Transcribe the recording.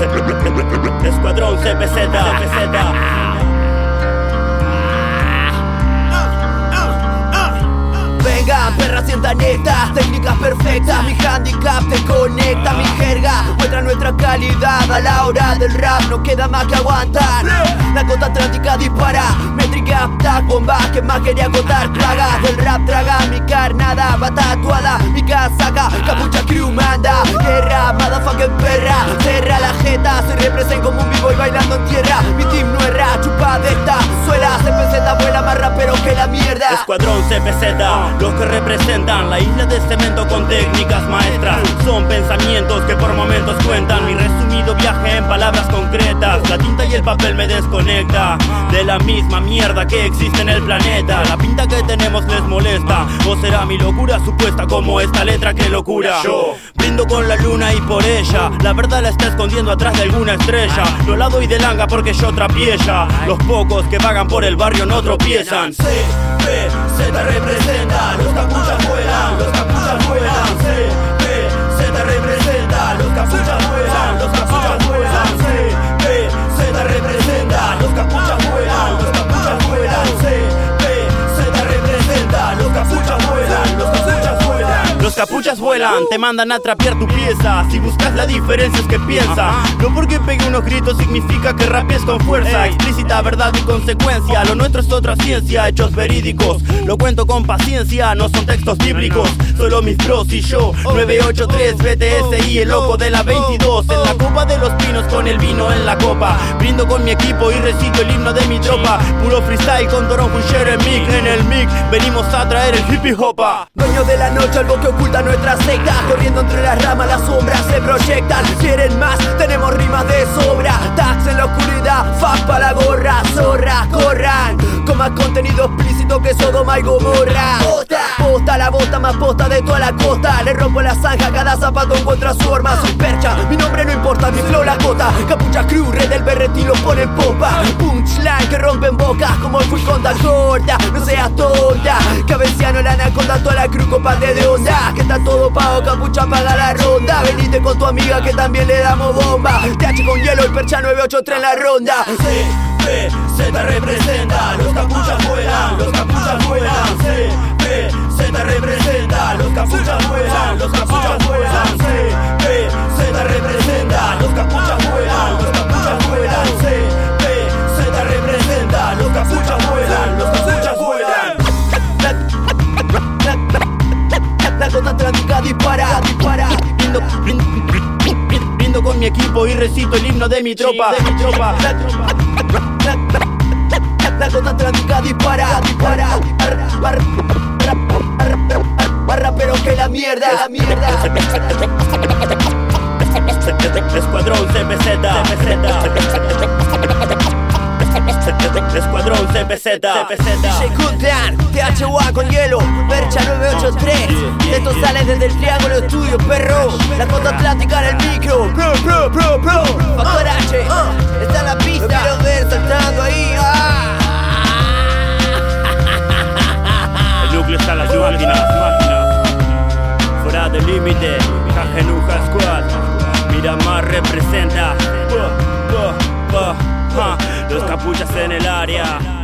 Escuadrón CPZ, CPZ. Venga, perra, sienta neta, técnicas perfectas, mi handicap te conecta, mi jerga muestra nuestra calidad a la hora del rap, no queda más que aguantar. La costa atlántica dispara, métrica apta, bomba que más quería contar, plagas del rap traga mi carnada, va tatuada, mi casaca, capucha crew manda, guerra, motherfucking perra, jeta, se representa como un vivo y bailando en tierra, mi team no erra, chupa de esta suela, presenta, vuela más rapero que la mierda. Escuadrón CPZ, los que representan la isla de cemento con técnicas maestras. Son pensamientos que por momentos papel me desconecta de la misma mierda que existe en el planeta. La pinta que tenemos les molesta, o será mi locura supuesta como esta letra que locura. Yo brindo con la luna y por ella, la verdad la está escondiendo atrás de alguna estrella. No la doy de langa porque yo trapiella. Los pocos que vagan por el barrio no tropiezan. C, B, Z representa, los capuchas vuelan, los capuchas vuelan, te mandan a trapear tu pieza. Si buscas la diferencia es que piensa. No porque pegue unos gritos significa que rapies con fuerza. Explícita verdad y consecuencia. Lo nuestro es otra ciencia, hechos verídicos. Lo cuento con paciencia, no son textos bíblicos. Solo mis bros y yo. 983 BTS y el loco de la 22. En la de los pinos con el vino en la copa. Brindo con mi equipo y recito el himno de mi tropa. Puro freestyle con Dorón Fuller en mic. En el mic venimos a traer el hippie hopa. Dueño de la noche, algo que oculta nuestra secta Corriendo entre las ramas, las sombras se proyectan Quieren más, tenemos rimas de sobra Tax en la oscuridad, fuck pa' la gorra Zorra, corran Con más contenido explícito que Sodoma y Gomorra más posta de toda la costa. Le rompo la zanja, cada zapato encuentra su arma Soy percha, mi nombre no importa, mi flow la cota. Capucha crew, red del berretín lo pone en popa. Punchline que rompen bocas como fui con corta No seas tonta, cabeciano la anaconda Toda la crew comparte de onda. Que está todo pago, capucha paga la ronda. Venite con tu amiga que también le damos bomba. TH con hielo, el percha 983 en la ronda. C, B, Z representa Los capuchas vuelan, los capuchas vuelan mi equipo y recito el himno de mi tropa. De mi tropa. La, la, la, la costa atlántica dispara, dispara. Más rapero que la mierda, la mierda. Escuadrón CPZ, CPZ. Escuadrón CPZ, CPZ. DJ Goodland, THUA con hielo, Percha 983. Esto sale desde el triángulo estudio, perro. La costa atlántica en el micro. Pro, pro, pro, pro. Factor H, está en la pista. Lo quiero ver saltando ahí. ah. El núcleo está las máquinas. Fuera del límite, Cajenuja Squad. Miramar representa. Los capuchas en el área.